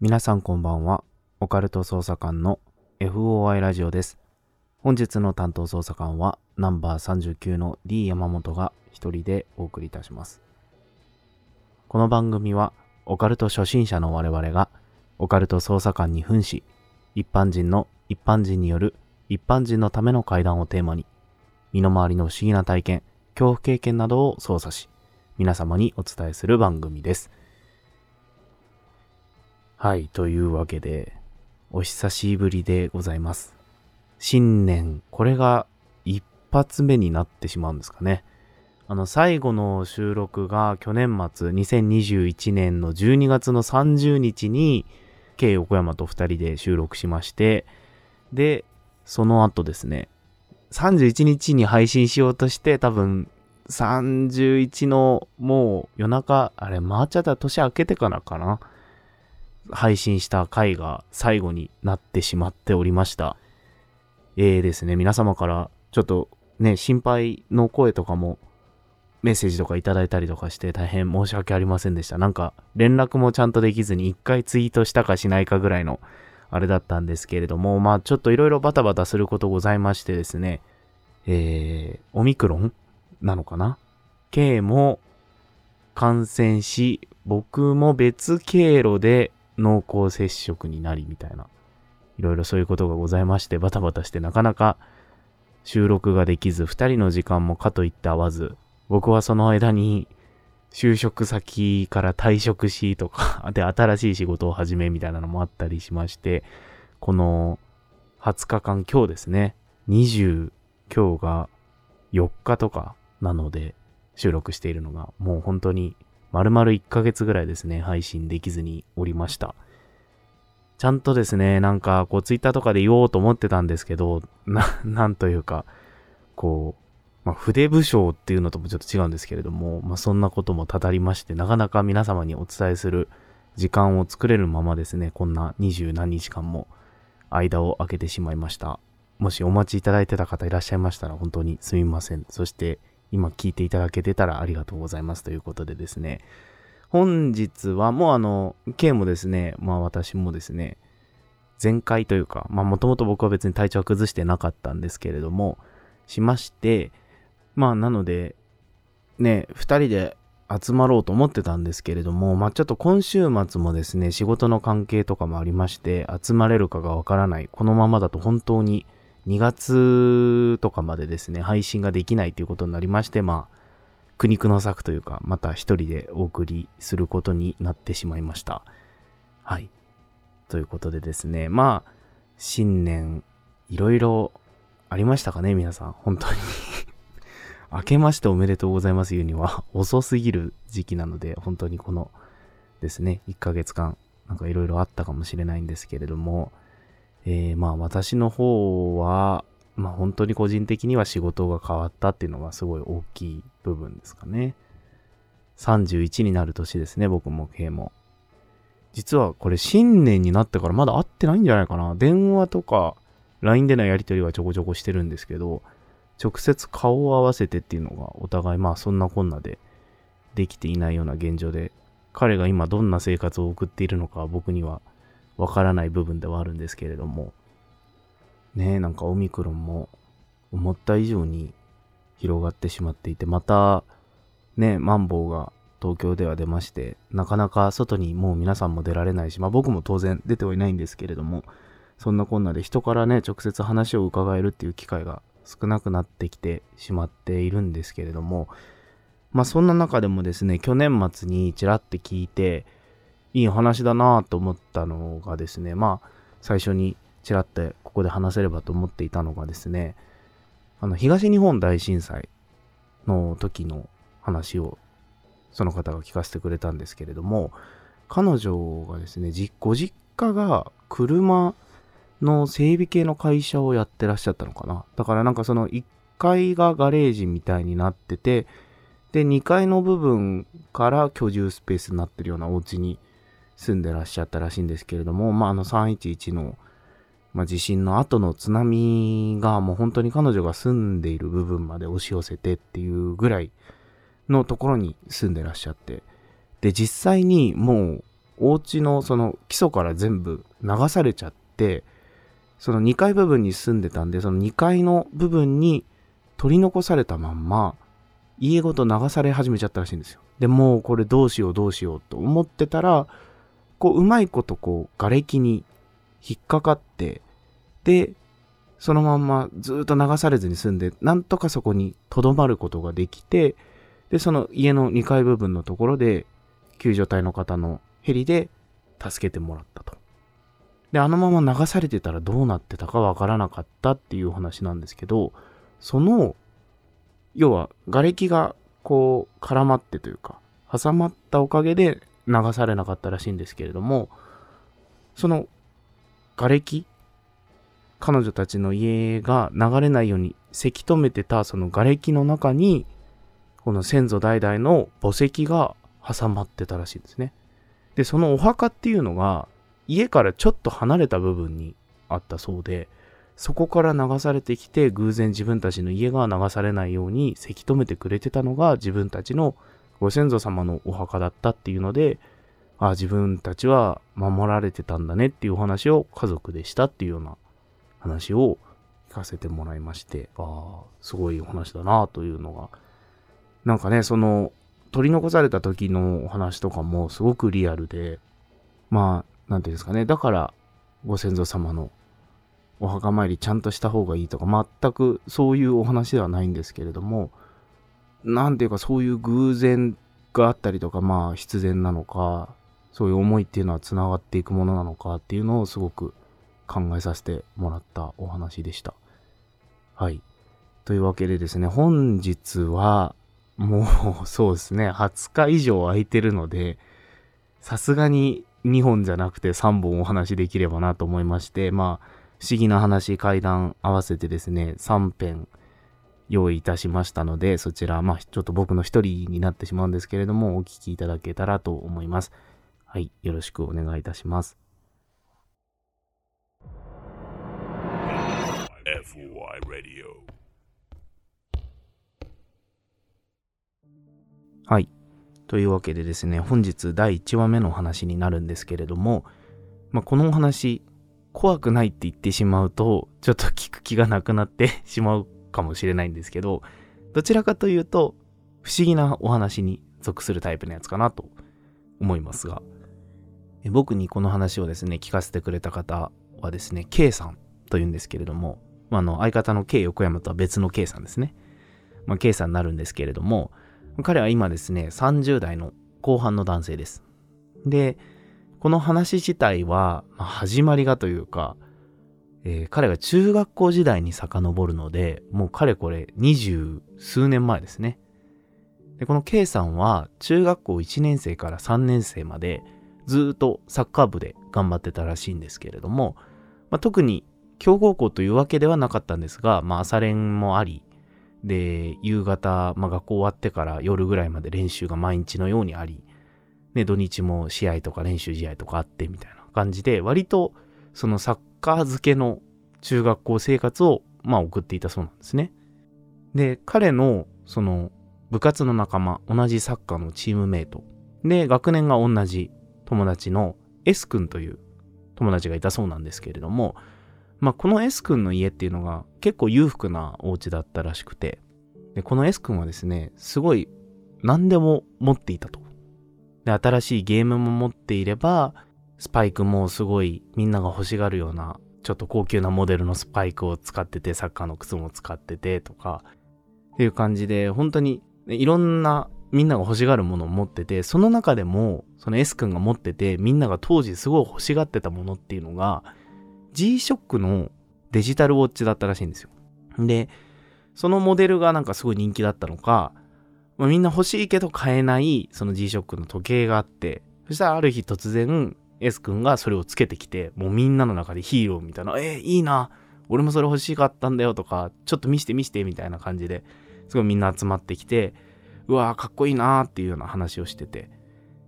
皆さんこんばんは。オカルト捜査官の FOI ラジオです。本日の担当捜査官はナンバー39の D 山本が一人でお送りいたします。この番組はオカルト初心者の我々がオカルト捜査官に扮し、一般人の一般人による一般人のための会談をテーマに、身の回りの不思議な体験、恐怖経験などを操作し、皆様にお伝えする番組です。はい、というわけで、お久しぶりでございます。新年、これが一発目になってしまうんですかね。あの、最後の収録が去年末、2021年の12月の30日に、K 横山と2人で収録しまして、で、その後ですね、31日に配信しようとして、多分、31のもう夜中、あれ回っちゃったら年明けてからかな。配信した回が最後になってしまっておりました。えーですね、皆様からちょっとね、心配の声とかもメッセージとかいただいたりとかして大変申し訳ありませんでした。なんか連絡もちゃんとできずに一回ツイートしたかしないかぐらいのあれだったんですけれども、まあちょっといろいろバタバタすることございましてですね、えー、オミクロンなのかな ?K も感染し、僕も別経路で濃厚接触になりみたいな、いろいろそういうことがございまして、バタバタしてなかなか収録ができず、二人の時間もかといって合わず、僕はその間に就職先から退職しとか、で、新しい仕事を始めみたいなのもあったりしまして、この20日間、今日ですね、20、今日が4日とかなので収録しているのが、もう本当に丸々1ヶ月ぐらいですね、配信できずにおりました。ちゃんとですね、なんか、こう、ツイッターとかで言おうと思ってたんですけど、な、なんというか、こう、まあ、筆武将っていうのともちょっと違うんですけれども、まあ、そんなこともたたりまして、なかなか皆様にお伝えする時間を作れるままですね、こんな二十何日間も間を空けてしまいました。もしお待ちいただいてた方いらっしゃいましたら本当にすみません。そして、今聞いていただけてたらありがとうございますということでですね、本日はもうあの、K もですね、まあ私もですね、前回というか、まあもともと僕は別に体調は崩してなかったんですけれども、しまして、まあなので、ね、二人で集まろうと思ってたんですけれども、まあちょっと今週末もですね、仕事の関係とかもありまして、集まれるかがわからない。このままだと本当に2月とかまでですね、配信ができないということになりまして、まあ、苦肉の策というか、また一人でお送りすることになってしまいました。はい。ということでですね、まあ、新年、いろいろありましたかね、皆さん。本当に。明けましておめでとうございます言うには 遅すぎる時期なので、本当にこのですね、1ヶ月間、なんかいろいろあったかもしれないんですけれども、えー、まあ私の方は、まあ本当に個人的には仕事が変わったっていうのがすごい大きい部分ですかね。31になる年ですね、僕も K も。実はこれ新年になってからまだ会ってないんじゃないかな。電話とか LINE でのやり取りはちょこちょこしてるんですけど、直接顔を合わせてっていうのがお互いまあそんなこんなでできていないような現状で、彼が今どんな生活を送っているのか僕にはわからない部分ではあるんですけれども、ね、なんかオミクロンも思った以上に広がってしまっていて、またね、マンボウが東京では出まして、なかなか外にもう皆さんも出られないし、まあ僕も当然出てはいないんですけれども、そんなこんなで人からね、直接話を伺えるっていう機会が少なくなってきてしまっているんですけれども、まあそんな中でもですね、去年末にちらって聞いて、いい話だなぁと思ったのがですね、まあ最初にちらってここで話せればと思っていたのがですね、あの東日本大震災の時の話をその方が聞かせてくれたんですけれども、彼女がですね、ご実家が車の整備系の会社をやってらっしゃったのかな。だからなんかその1階がガレージみたいになってて、で、2階の部分から居住スペースになってるようなお家に住んでらっしゃったらしいんですけれども、まあ、あの311の、まあ、地震の後の津波がもう本当に彼女が住んでいる部分まで押し寄せてっていうぐらいのところに住んでらっしゃって、で、実際にもうお家のその基礎から全部流されちゃって、その2階部分に住んでたんで、その2階の部分に取り残されたまんま、家ごと流され始めちゃったらしいんですよ。で、もうこれどうしようどうしようと思ってたら、こう、うまいことこう、瓦礫に引っかかって、で、そのまんまずっと流されずに済んで、なんとかそこに留まることができて、で、その家の2階部分のところで、救助隊の方のヘリで助けてもらったと。で、あのまま流されてたらどうなってたかわからなかったっていう話なんですけど、その、要は、瓦礫がこう絡まってというか、挟まったおかげで流されなかったらしいんですけれども、その瓦礫、彼女たちの家が流れないようにせき止めてたその瓦礫の中に、この先祖代々の墓石が挟まってたらしいんですね。で、そのお墓っていうのが、家からちょっと離れた部分にあったそうで、そこから流されてきて、偶然自分たちの家が流されないようにせき止めてくれてたのが自分たちのご先祖様のお墓だったっていうので、あ自分たちは守られてたんだねっていうお話を家族でしたっていうような話を聞かせてもらいまして、ああ、すごいお話だなというのが、なんかね、その、取り残された時のお話とかもすごくリアルで、まあ、なんていうんですかね、だからご先祖様のお墓参りちゃんとした方がいいとか、全くそういうお話ではないんですけれども、なんていうかそういう偶然があったりとか、まあ必然なのか、そういう思いっていうのは繋がっていくものなのかっていうのをすごく考えさせてもらったお話でした。はい。というわけでですね、本日はもう そうですね、20日以上空いてるので、さすがに2本じゃなくて3本お話できればなと思いまして、まあ、不思議な話、怪談合わせてですね、3編用意いたしましたので、そちら、まあ、ちょっと僕の一人になってしまうんですけれども、お聞きいただけたらと思います。はい、よろしくお願いいたします。FY Radio はい。というわけでですね、本日第1話目の話になるんですけれども、まあ、このお話、怖くないって言ってしまうと、ちょっと聞く気がなくなって しまうかもしれないんですけど、どちらかというと、不思議なお話に属するタイプのやつかなと思いますが、僕にこの話をですね、聞かせてくれた方はですね、K さんというんですけれども、あ、の相方の K 横山とは別の K さんですね。まあ、K さんになるんですけれども、彼は今ですね、30代の後半の男性です。で、この話自体は、まあ、始まりがというか、えー、彼が中学校時代に遡るので、もうかれこれ二十数年前ですね。で、この K さんは中学校1年生から3年生までずっとサッカー部で頑張ってたらしいんですけれども、まあ、特に強豪校というわけではなかったんですが、まあ、朝練もあり、で、夕方、まあ、学校終わってから夜ぐらいまで練習が毎日のようにあり、ね、土日も試合とか練習試合とかあってみたいな感じで、割とそのサッカー漬けの中学校生活を、まあ、送っていたそうなんですね。で、彼のその部活の仲間、同じサッカーのチームメイト、で、学年が同じ友達の S 君という友達がいたそうなんですけれども、まあ、この S 君の家っていうのが結構裕福なお家だったらしくて、で、この S 君はですね、すごい何でも持っていたと。で、新しいゲームも持っていれば、スパイクもすごいみんなが欲しがるような、ちょっと高級なモデルのスパイクを使ってて、サッカーの靴も使っててとか、っていう感じで、本当にいろんなみんなが欲しがるものを持ってて、その中でも、その S 君が持ってて、みんなが当時すごい欲しがってたものっていうのが、G-SHOCK のデジタルウォッチだったらしいんですよ。で、そのモデルがなんかすごい人気だったのか、まあ、みんな欲しいけど買えないその G-SHOCK の時計があって、そしたらある日突然 S 君がそれをつけてきて、もうみんなの中でヒーローみたいな、えー、いいな、俺もそれ欲しかったんだよとか、ちょっと見して見してみたいな感じで、すごいみんな集まってきて、うわーかっこいいなーっていうような話をしてて。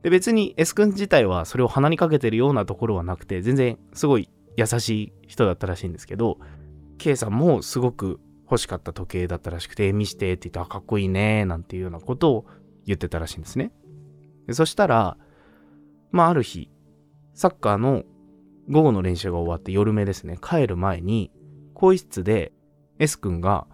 で、別に S 君自体はそれを鼻にかけてるようなところはなくて、全然すごい優しい人だったらしいんですけど、K さんもすごく欲しかった時計だったらしくて、見してって言って、あ、かっこいいねなんていうようなことを言ってたらしいんですね。でそしたら、まあある日、サッカーの午後の練習が終わって夜目ですね、帰る前に、更衣室で S 君が、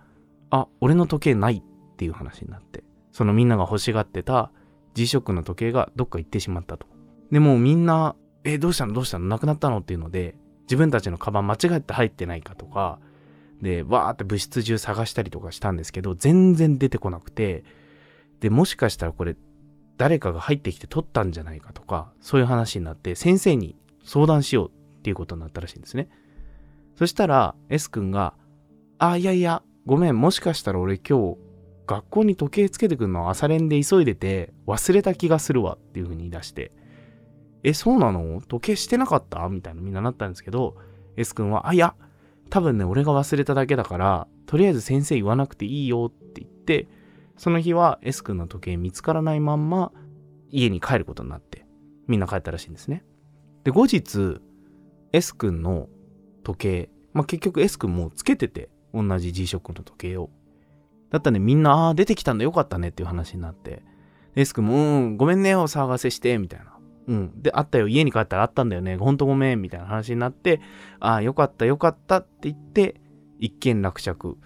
あ、俺の時計ないっていう話になって、そのみんなが欲しがってた G-SHOCK の時計がどっか行ってしまったと。でもうみんな、え、どうしたの？どうしたの？なくなったの？っていうので、自分たちのカバン間違えて入ってないかとか、で、わーって物質中探したりとかしたんですけど、全然出てこなくて、で、もしかしたらこれ、誰かが入ってきて取ったんじゃないかとか、そういう話になって、先生に相談しようっていうことになったらしいんですね。そしたら、S 君が、あ、いやいや、ごめん、もしかしたら俺今日、学校に時計つけてくるの朝練で急いでて、忘れた気がするわっていう風に言い出して、え、そうなの？時計してなかった？みたいなみんななったんですけど、S 君は、あ、いや、多分ね、俺が忘れただけだから、とりあえず先生言わなくていいよって言って、その日は S 君の時計見つからないまんま家に帰ることになって、みんな帰ったらしいんですね。で、後日、S 君の時計、まあ、結局 S 君もつけてて、同じ G-SHOCK の時計を。だったらね、みんな、ああ、出てきたんだよかったねっていう話になって、S 君も、うん、ごめんね、お騒がせして、みたいな。うん。で、あったよ、家に帰ったらあったんだよね、ほんとごめん、みたいな話になって、ああ、よかった、よかったって言って、一件落着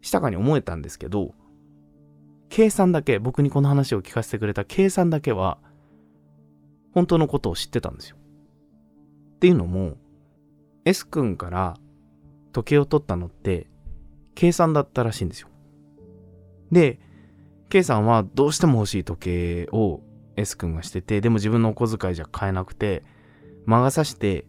したかに思えたんですけど、K さんだけ、僕にこの話を聞かせてくれた K さんだけは、本当のことを知ってたんですよ。っていうのも、S 君から時計を取ったのって、K さんだったらしいんですよ。で、K さんはどうしても欲しい時計を S 君がしてて、でも自分のお小遣いじゃ買えなくて、魔が差して、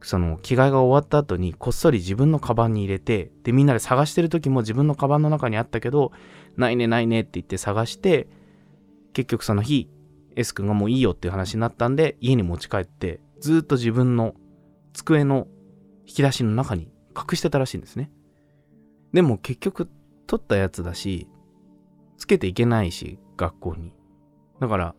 その着替えが終わった後にこっそり自分のカバンに入れて、で、みんなで探してる時も自分のカバンの中にあったけど、ないねないねって言って探して、結局その日、S 君がもういいよっていう話になったんで、家に持ち帰って、ずっと自分の机の引き出しの中に隠してたらしいんですね。でも結局取ったやつだし、つけていけないし、学校に。だから、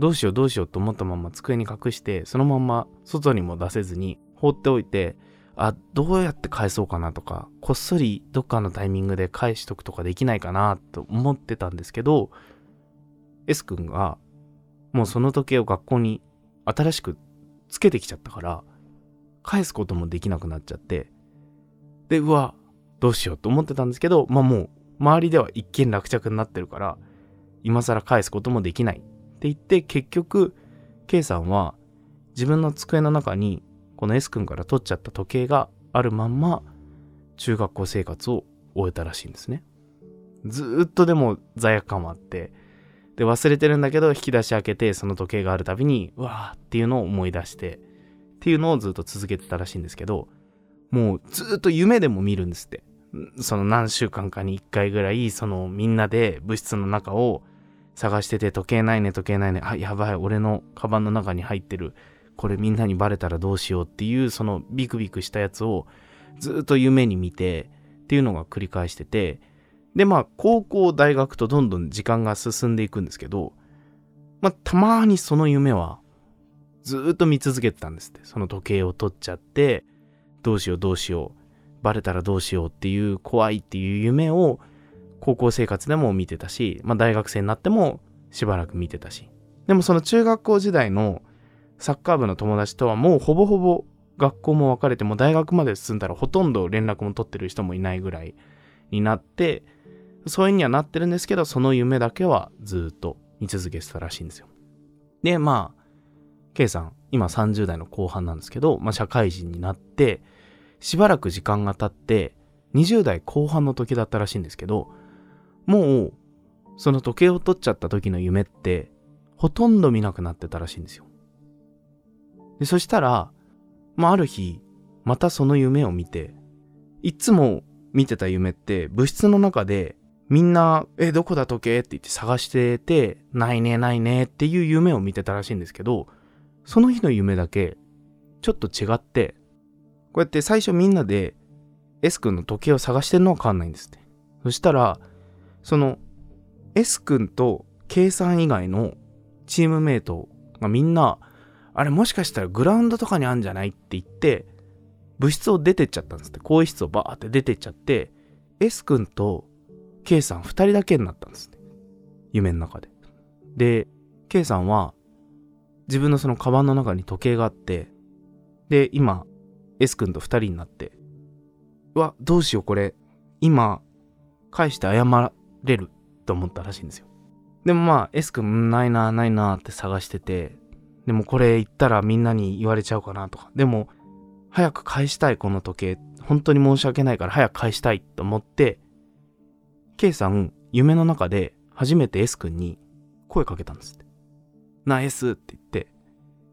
どうしようどうしようと思ったまま机に隠して、そのまま外にも出せずに放っておいて、あ、どうやって返そうかなとか、こっそりどっかのタイミングで返しとくとかできないかなと思ってたんですけど、S 君が、もうその時計を学校に新しくつけてきちゃったから、返すこともできなくなっちゃって、で、うわ、どうしようと思ってたんですけど、まあもう、周りでは一見落着になってるから、今更返すこともできない。って言って、結局、K さんは自分の机の中に、この S 君から取っちゃった時計があるまんま、中学校生活を終えたらしいんですね。ずっとでも罪悪感はあって、で、忘れてるんだけど、引き出し開けて、その時計があるたびに、うわーっていうのを思い出して、っていうのをずっと続けてたらしいんですけど、もうずっと夢でも見るんですって。その何週間かに1回ぐらい、そのみんなで物質の中を探してて、時計ないね、時計ないね、あ、やばい、俺のカバンの中に入ってる。これみんなにバレたらどうしようっていう、そのビクビクしたやつをずっと夢に見て、っていうのが繰り返してて、で、まあ、高校、大学とどんどん時間が進んでいくんですけど、まあ、たまにその夢は、ずっと見続けてたんですって。その時計を取っちゃって、どうしようどうしよう、バレたらどうしようっていう怖いっていう夢を、高校生活でも見てたし、まあ、大学生になってもしばらく見てたし。でもその中学校時代のサッカー部の友達とはもうほぼほぼ学校も別れても大学まで進んだらほとんど連絡も取ってる人もいないぐらいになって、疎遠にはなってるんですけど、その夢だけはずっと見続けてたらしいんですよ。で、まあ、K さん、今30代の後半なんですけど、まあ社会人になって、しばらく時間が経って、20代後半の時だったらしいんですけど、もう、その時計を取っちゃった時の夢って、ほとんど見なくなってたらしいんですよ。で、そしたら、まあある日、またその夢を見て、いつも見てた夢って物質の中でみんな、え、どこだ時計って言って探してて、ないねないねっていう夢を見てたらしいんですけど、その日の夢だけちょっと違って、こうやって最初みんなで S 君の時計を探してるのは変わんないんですって。そしたら、その S 君と K さん以外のチームメイトがみんな、あれもしかしたらグラウンドとかにあんじゃないって言って、部室を出てっちゃったんですって。更衣室をバーって出てっちゃって、S 君と K さん二人だけになったんですって。夢の中で。で、K さんは自分のそのカバンの中に時計があって、で、今、S 君と二人になって、うわ、どうしようこれ、今、返して謝れると思ったらしいんですよ。でもまあ、S 君、うんないな、ないなって探してて、でもこれ言ったらみんなに言われちゃうかなとか、でも、早く返したいこの時計、本当に申し訳ないから早く返したいと思って、K さん、夢の中で初めて S 君に声かけたんですって。なあ S って言って、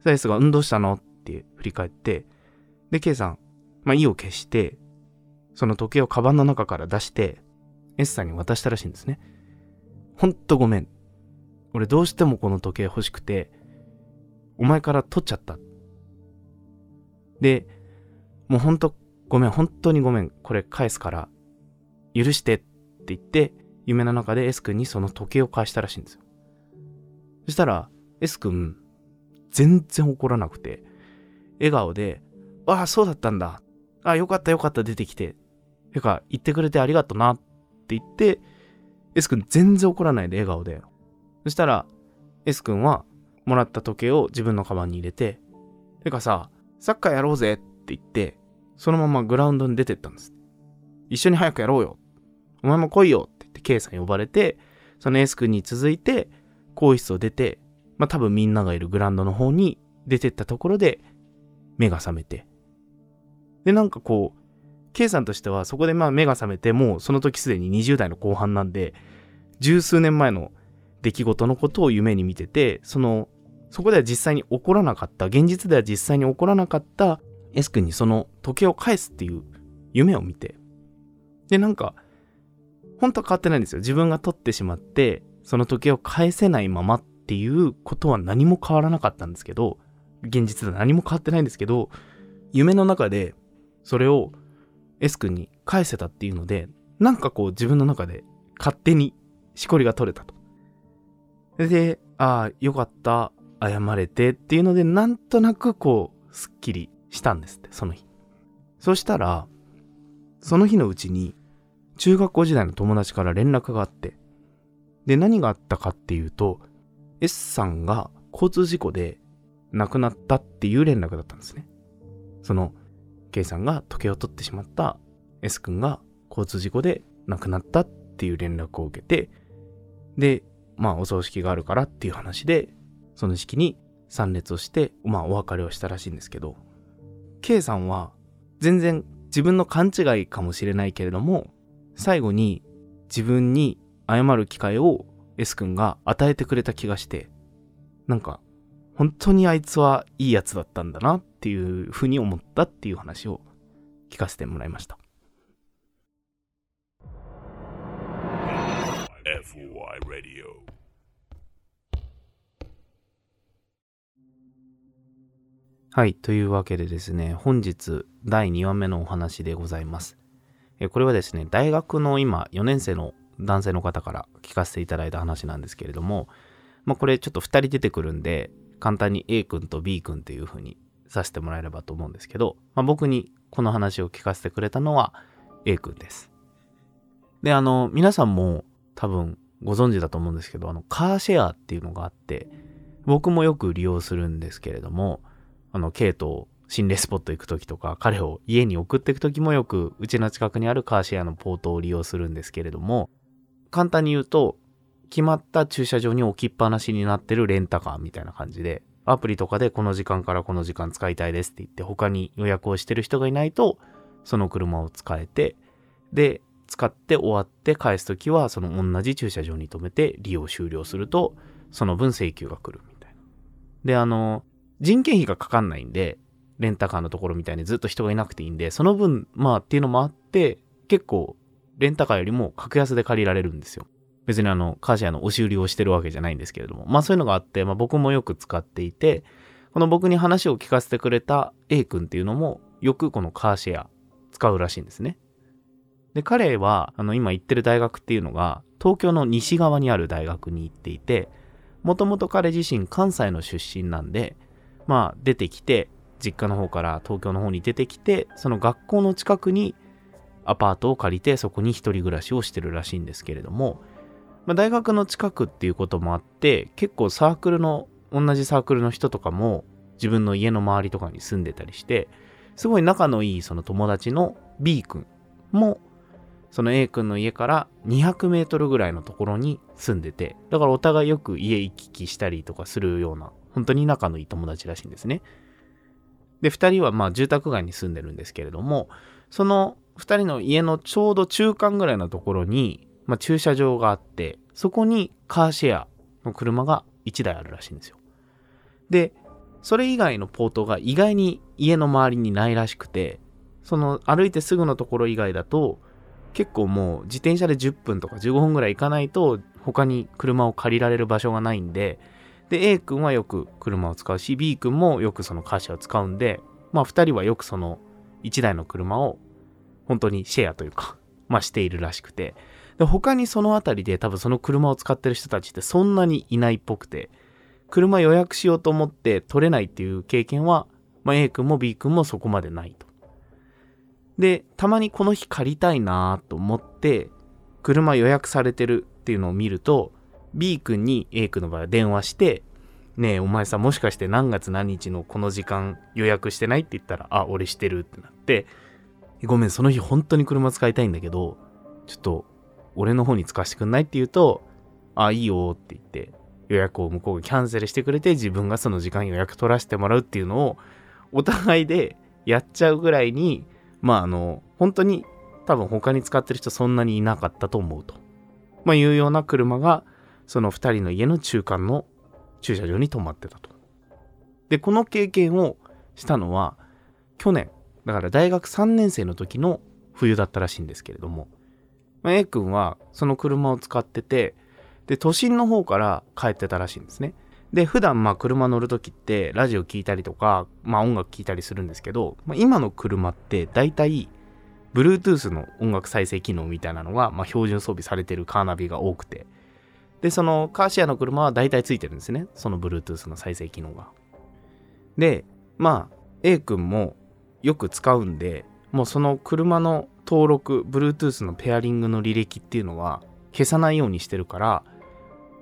S が、うんどうしたのって振り返って、で、K さん、まあ、意を消して、その時計をカバンの中から出して、S さんに渡したらしいんですね。ほんとごめん。俺どうしてもこの時計欲しくて、お前から取っちゃった。で、もうほんとごめん、本当にごめん。これ返すから、許してって言って、夢の中で S 君にその時計を返したらしいんですよ。そしたら、S 君、全然怒らなくて、笑顔で、ああ、そうだったんだ。ああ、よかったよかった出てきて。てか、言ってくれてありがとなっって言って、S 君全然怒らないで笑顔で。そしたら、S 君は、もらった時計を自分のカバンに入れて、てかさ、サッカーやろうぜって言って、そのままグラウンドに出てったんです。一緒に早くやろうよ。お前も来いよって言って K さん呼ばれて、その S 君に続いて、更衣室を出て、まあ多分みんながいるグラウンドの方に出てったところで、目が覚めて。で、なんかこう、K さんとしてはそこでまあ目が覚めて、もうその時すでに20代の後半なんで、十数年前の出来事のことを夢に見てて、その、そこでは実際に起こらなかった、現実では実際に起こらなかった S 君にその時計を返すっていう夢を見て、で、なんか、本当は変わってないんですよ。自分が取ってしまって、その時計を返せないままっていうことは何も変わらなかったんですけど、現実では何も変わってないんですけど、夢の中でそれを S 君に返せたっていうので、なんかこう自分の中で勝手にしこりが取れたと。で、ああ、よかった、謝れてっていうので、なんとなくこう、すっきりしたんですって、その日。そしたら、その日のうちに、中学校時代の友達から連絡があって、で、何があったかっていうと、S さんが交通事故で亡くなったっていう連絡だったんですね。その、K さんが時計を取ってしまった。S 君が交通事故で亡くなったっていう連絡を受けて、で、まあお葬式があるからっていう話で、その式に参列をして、まあお別れをしたらしいんですけど、K さんは全然自分の勘違いかもしれないけれども、最後に自分に謝る機会を S 君が与えてくれた気がして、なんか、本当にあいつはいいやつだったんだなっていうふうに思ったっていう話を聞かせてもらいました。はい。というわけでですね、本日第2話目のお話でございます。えこれはですね、大学の今4年生の男性の方から聞かせていただいた話なんですけれども、まあこれちょっと2人出てくるんで、簡単に A 君と B 君という風にさせてもらえればと思うんですけど、まあ僕にこの話を聞かせてくれたのは A 君です。で、あの、皆さんも多分ご存知だと思うんですけど、あの、カーシェアっていうのがあって、僕もよく利用するんですけれども、あの、ケイと心霊スポット行くときとか、彼を家に送っていくときもよく、うちの近くにあるカーシェアのポートを利用するんですけれども、簡単に言うと、決まった駐車場に置きっぱなしになってるレンタカーみたいな感じで、アプリとかでこの時間からこの時間使いたいですって言って、他に予約をしてる人がいないと、その車を使えて、で、使って終わって返すときは、その同じ駐車場に停めて利用終了すると、その分請求が来るみたいな。で、あの、人件費がかかんないんで、レンタカーのところみたいにずっと人がいなくていいんで、その分、まあっていうのもあって、結構、レンタカーよりも格安で借りられるんですよ。別にあの、カーシェアの押し売りをしてるわけじゃないんですけれども。まあそういうのがあって、まあ僕もよく使っていて、この僕に話を聞かせてくれた A 君っていうのもよくこのカーシェア使うらしいんですね。で、彼はあの今行ってる大学っていうのが東京の西側にある大学に行っていて、もともと彼自身関西の出身なんで、まあ出てきて、実家の方から東京の方に出てきて、その学校の近くにアパートを借りてそこに一人暮らしをしてるらしいんですけれども、まあ、大学の近くっていうこともあって結構サークルの同じサークルの人とかも自分の家の周りとかに住んでたりしてすごい仲のいいその友達の B 君もその A 君の家から200メートルぐらいのところに住んでてだからお互いよく家行き来したりとかするような本当に仲のいい友達らしいんですね。で2人はまあ住宅街に住んでるんですけれどもその2人の家のちょうど中間ぐらいのところに、まあ、駐車場があってそこにカーシェアの車が1台あるらしいんですよ。でそれ以外のポートが意外に家の周りにないらしくてその歩いてすぐのところ以外だと結構もう自転車で10分とか15分ぐらい行かないと他に車を借りられる場所がないんでで A 君はよく車を使うし B 君もよくそのカーシェアを使うんでまあ2人はよくその1台の車を本当にシェアというか、まあしているらしくて、で他にその辺りで多分その車を使ってる人たちってそんなにいないっぽくて、車予約しようと思って取れないっていう経験は、まあ、A 君も B 君もそこまでないと。で、たまにこの日借りたいなと思って、車予約されてるっていうのを見ると、B 君に A 君の場合は電話して、ねえ、お前さ、もしかして何月何日のこの時間予約してないって言ったら、あ、俺してるってなって、ごめん、その日本当に車使いたいんだけど、ちょっと、俺の方に使わせてくんないって言うと、あ、いいよって言って、予約を向こうがキャンセルしてくれて、自分がその時間予約取らせてもらうっていうのを、お互いでやっちゃうぐらいに、まああの、本当に多分他に使ってる人そんなにいなかったと思うと。まあいうような車が、その2人の家の中間の駐車場に止まってたと。で、この経験をしたのは、去年、だから大学3年生の時の冬だったらしいんですけれども、ま、A 君はその車を使ってて、で、都心の方から帰ってたらしいんですね。で、普段まあ車乗る時ってラジオ聴いたりとか、まあ音楽聴いたりするんですけど、まあ、今の車って大体 Bluetooth の音楽再生機能みたいなのが、まあ、標準装備されてるカーナビが多くて、で、そのカーシェアの車は大体ついてるんですね。その Bluetooth の再生機能が。で、まあ A 君もよく使うんで、もうその車の登録、Bluetooth のペアリングの履歴っていうのは消さないようにしてるから、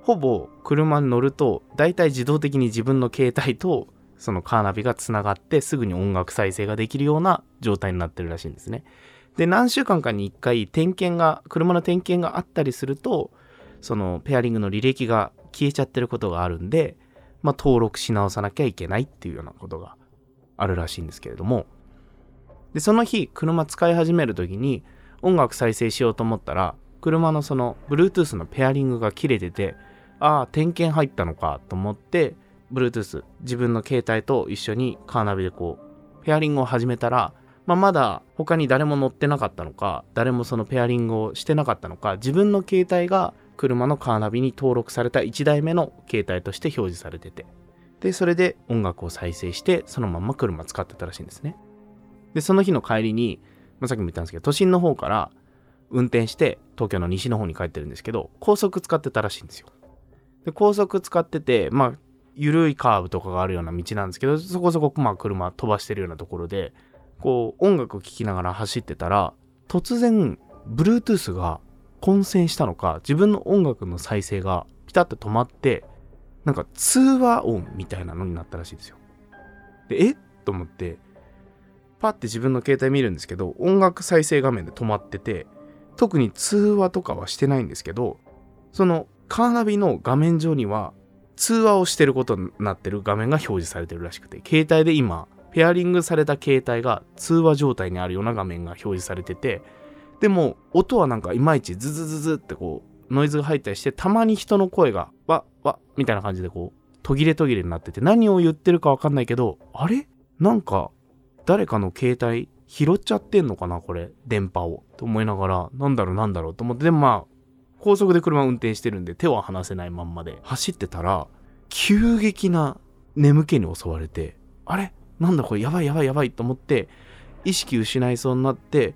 ほぼ車に乗ると、大体自動的に自分の携帯とそのカーナビがつながってすぐに音楽再生ができるような状態になってるらしいんですね。で、何週間かに1回点検が、車の点検があったりすると、そのペアリングの履歴が消えちゃってることがあるんで、まあ登録し直さなきゃいけないっていうようなことがあるらしいんですけれども、で、その日、車使い始める時に音楽再生しようと思ったら、車のその Bluetooth のペアリングが切れてて、ああ、点検入ったのかと思って、Bluetooth、自分の携帯と一緒にカーナビでこう、ペアリングを始めたら、まあ、まだ他に誰も乗ってなかったのか、誰もそのペアリングをしてなかったのか、自分の携帯が車のカーナビに登録された1台目の携帯として表示されてて、で、それで音楽を再生して、そのまま車使ってたらしいんですね。で、その日の帰りに、まあ、さっきも言ったんですけど、都心の方から運転して東京の西の方に帰ってるんですけど、高速使ってたらしいんですよ。で、高速使ってて、まあ、緩いカーブとかがあるような道なんですけど、そこそこまあ車飛ばしてるようなところで、こう音楽を聴きながら走ってたら、突然、Bluetooth が混戦したのか、自分の音楽の再生がピタッと止まって、なんか通話音みたいなのになったらしいんですよ。で、えと思って、パッて自分の携帯見るんですけど、音楽再生画面で止まってて、特に通話とかはしてないんですけど、そのカーナビの画面上には、通話をしてることになってる画面が表示されてるらしくて、携帯で今、ペアリングされた携帯が通話状態にあるような画面が表示されてて、でも、音はなんかいまいちズズズズってこう、ノイズが入ったりして、たまに人の声が、わ、わ、みたいな感じでこう、途切れ途切れになってて、何を言ってるかわかんないけど、あれ？なんか、誰かの携帯拾っちゃってんのかなこれ、電波を。と思いながら、なんだろうなんだろうと思って、でもまあ、高速で車運転してるんで手は離せないまんまで走ってたら、急激な眠気に襲われてあれ？なんだこれ？やばいやばいやばいと思って意識失いそうになって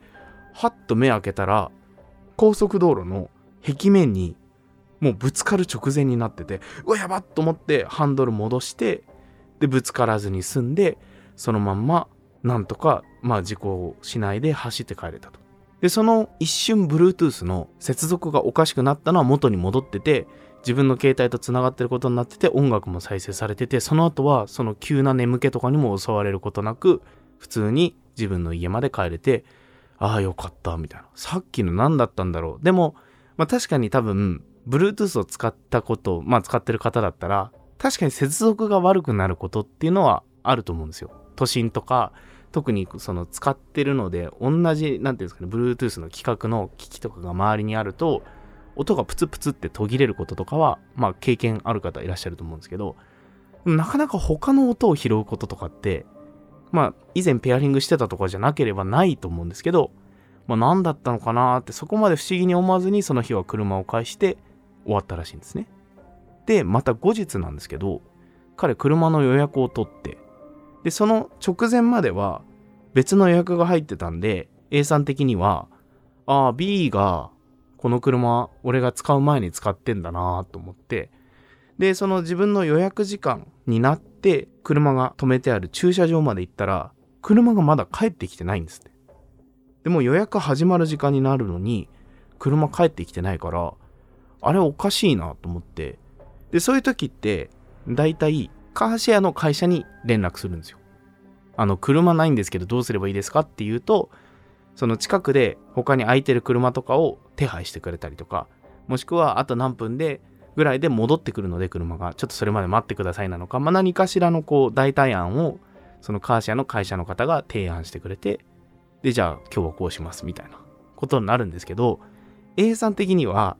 はっと目開けたら高速道路の壁面にもうぶつかる直前になっててうわやばっと思ってハンドル戻してでぶつからずに済んでそのまんまなんとかまあ事故をしないで走って帰れたと。でその一瞬 Bluetooth の接続がおかしくなったのは元に戻ってて自分の携帯とつながってることになってて音楽も再生されててその後はその急な眠気とかにも襲われることなく普通に自分の家まで帰れてああよかったみたいな。さっきの何だったんだろう。でも、まあ、確かに多分 Bluetooth を使ったことまあ使ってる方だったら確かに接続が悪くなることっていうのはあると思うんですよ。都心とか特にその使ってるので同じ何ていうんですかね Bluetooth の規格の機器とかが周りにあると音がプツプツって途切れることとかはまあ経験ある方いらっしゃると思うんですけどなかなか他の音を拾うこととかってまあ以前ペアリングしてたとかじゃなければないと思うんですけどまあ何だったのかなってそこまで不思議に思わずにその日は車を返して終わったらしいんですね。でまた後日なんですけど彼車の予約を取ってで、その直前までは別の予約が入ってたんで、A さん的には、ああ、B がこの車俺が使う前に使ってんだなと思って、で、その自分の予約時間になって車が止めてある駐車場まで行ったら、車がまだ帰ってきてないんですって。でも予約始まる時間になるのに、車帰ってきてないから、あれおかしいなと思って、で、そういう時って、だいたいカーシェアの会社に連絡するんですよ。あの、車ないんですけどどうすればいいですかっていうと、その近くで他に空いてる車とかを手配してくれたりとか、もしくはあと何分でぐらいで戻ってくるので車が、ちょっとそれまで待ってくださいなのか、まあ、何かしらのこう代替案をそのカーシェアの会社の方が提案してくれて、で、じゃあ今日はこうしますみたいなことになるんですけど、A さん的には、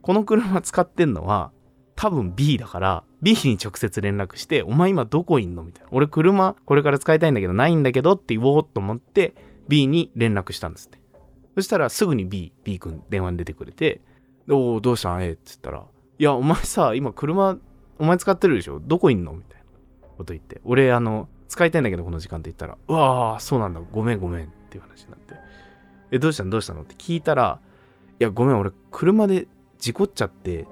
この車使ってんのは多分 B だから、B に直接連絡して、お前今どこいんの？みたいな。俺車これから使いたいんだけどないんだけどって言おうと思って、B に連絡したんですって。そしたらすぐに B、B 君電話に出てくれて、おお、どうしたん？えっつったら、いや、お前さ、今車、お前使ってるでしょ？どこいんの？みたいなこと言って。俺、あの、使いたいんだけどこの時間って言ったら、うわー、そうなんだ、ごめんごめんっていう話になって。え、どうしたのどうしたの？って聞いたら、いや、ごめん、俺車で事故っちゃって、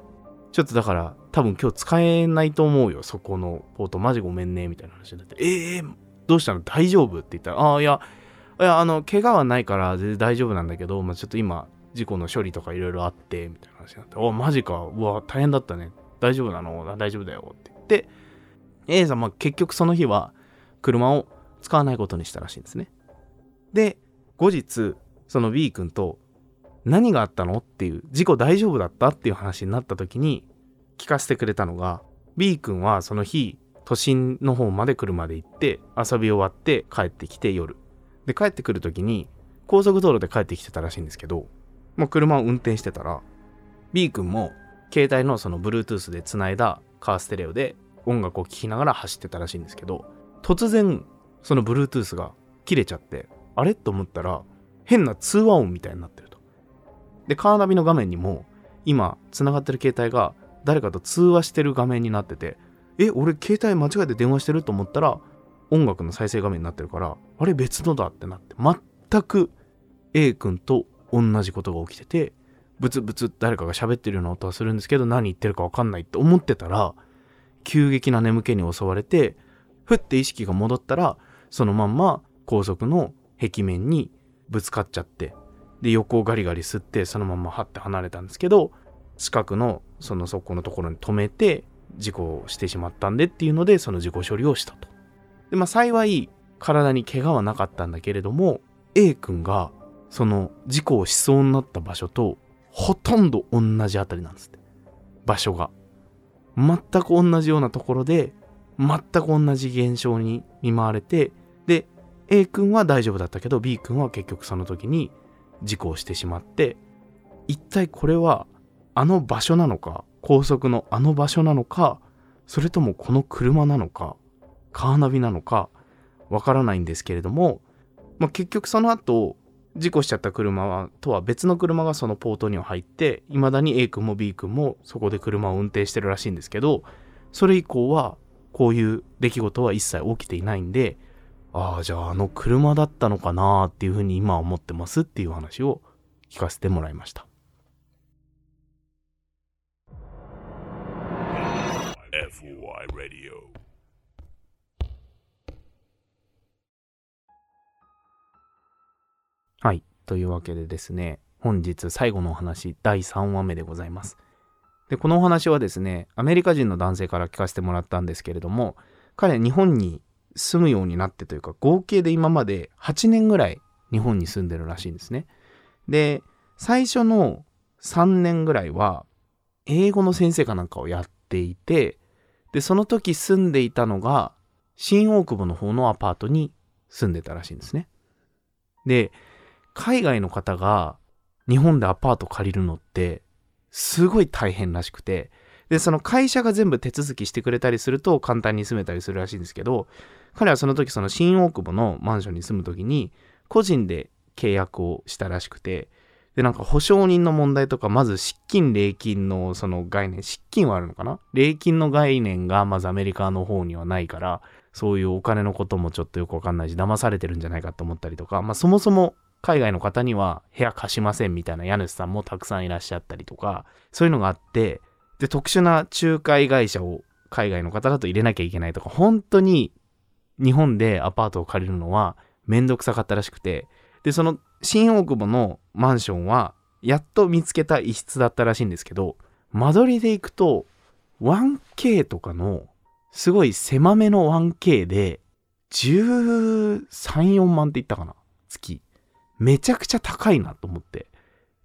ちょっとだから、多分今日使えないと思うよ、そこのポート。マジごめんね、みたいな話になって。ええー、どうしたの？大丈夫？って言ったら、ああ、いや、いや、あの、怪我はないから全然大丈夫なんだけど、まあちょっと今、事故の処理とかいろいろあって、みたいな話になって、おマジか、うわ、大変だったね。大丈夫なの？大丈夫だよ。って言って、A さん、まあ結局その日は、車を使わないことにしたらしいんですね。で、後日、その B 君と、何があったの？っていう、事故大丈夫だった？っていう話になった時に、聞かせてくれたのが B 君はその日都心の方まで車で行って遊び終わって帰ってきて夜。で帰ってくる時に高速道路で帰ってきてたらしいんですけどもう車を運転してたら B 君も携帯のその Bluetooth でつないだカーステレオで音楽を聴きながら走ってたらしいんですけど突然その Bluetooth が切れちゃってあれ？と思ったら変な通話音みたいになってる。でカーナビの画面にも今繋がってる携帯が誰かと通話してる画面になってて、え、俺携帯間違えて電話してると思ったら、音楽の再生画面になってるから、あれ別のだってなって、全く A 君と同じことが起きてて、ブツブツ誰かが喋ってるような音はするんですけど、何言ってるかわかんないって思ってたら、急激な眠気に襲われて、ふって意識が戻ったら、そのまんま高速の壁面にぶつかっちゃって、で、横をガリガリ吸って、そのままはって離れたんですけど、近くのそのそこのところに止めて事故をしてしまったんでっていうのでその事故処理をしたと。でまあ幸い体に怪我はなかったんだけれども A 君がその事故をしそうになった場所とほとんど同じあたりなんですって場所が。全く同じようなところで全く同じ現象に見舞われてで A 君は大丈夫だったけど B 君は結局その時に事故をしてしまって一体これはあの場所なのか、高速のあの場所なのか、それともこの車なのか、カーナビなのか、わからないんですけれども、まあ、結局その後、事故しちゃった車はとは別の車がそのポートには入って、未だに A 君も B 君もそこで車を運転してるらしいんですけど、それ以降はこういう出来事は一切起きていないんで、ああ、じゃああの車だったのかなっていうふうに今は思ってますっていう話を聞かせてもらいました。FOI Radio. はい。というわけでですね、本日最後のお話、第3話目でございます。で、このお話はですね、アメリカ人の男性から聞かせてもらったんですけれども、彼、日本に住むようになってというか、合計で今まで8年ぐらい日本に住んでるらしいんですね。で、最初の3年ぐらいは、英語の先生かなんかをやっていて、で、その時住んでいたのが、新大久保の方のアパートに住んでたらしいんですね。で、海外の方が日本でアパート借りるのってすごい大変らしくてでその会社が全部手続きしてくれたりすると簡単に住めたりするらしいんですけど彼はその時その新大久保のマンションに住む時に個人で契約をしたらしくてでなんか保証人の問題とかまず失金礼金のその概念失金はあるのかな？礼金の概念がまずアメリカの方にはないからそういうお金のこともちょっとよくわかんないし騙されてるんじゃないかと思ったりとかまあそもそも海外の方には部屋貸しませんみたいな家主さんもたくさんいらっしゃったりとか、そういうのがあって、で、特殊な仲介会社を海外の方だと入れなきゃいけないとか、本当に日本でアパートを借りるのはめんどくさかったらしくて、で、その新大久保のマンションは、やっと見つけた一室だったらしいんですけど、間取りで行くと、1K とかの、すごい狭めの 1K で、13、4万って言ったかな月。めちゃくちゃ高いなと思って。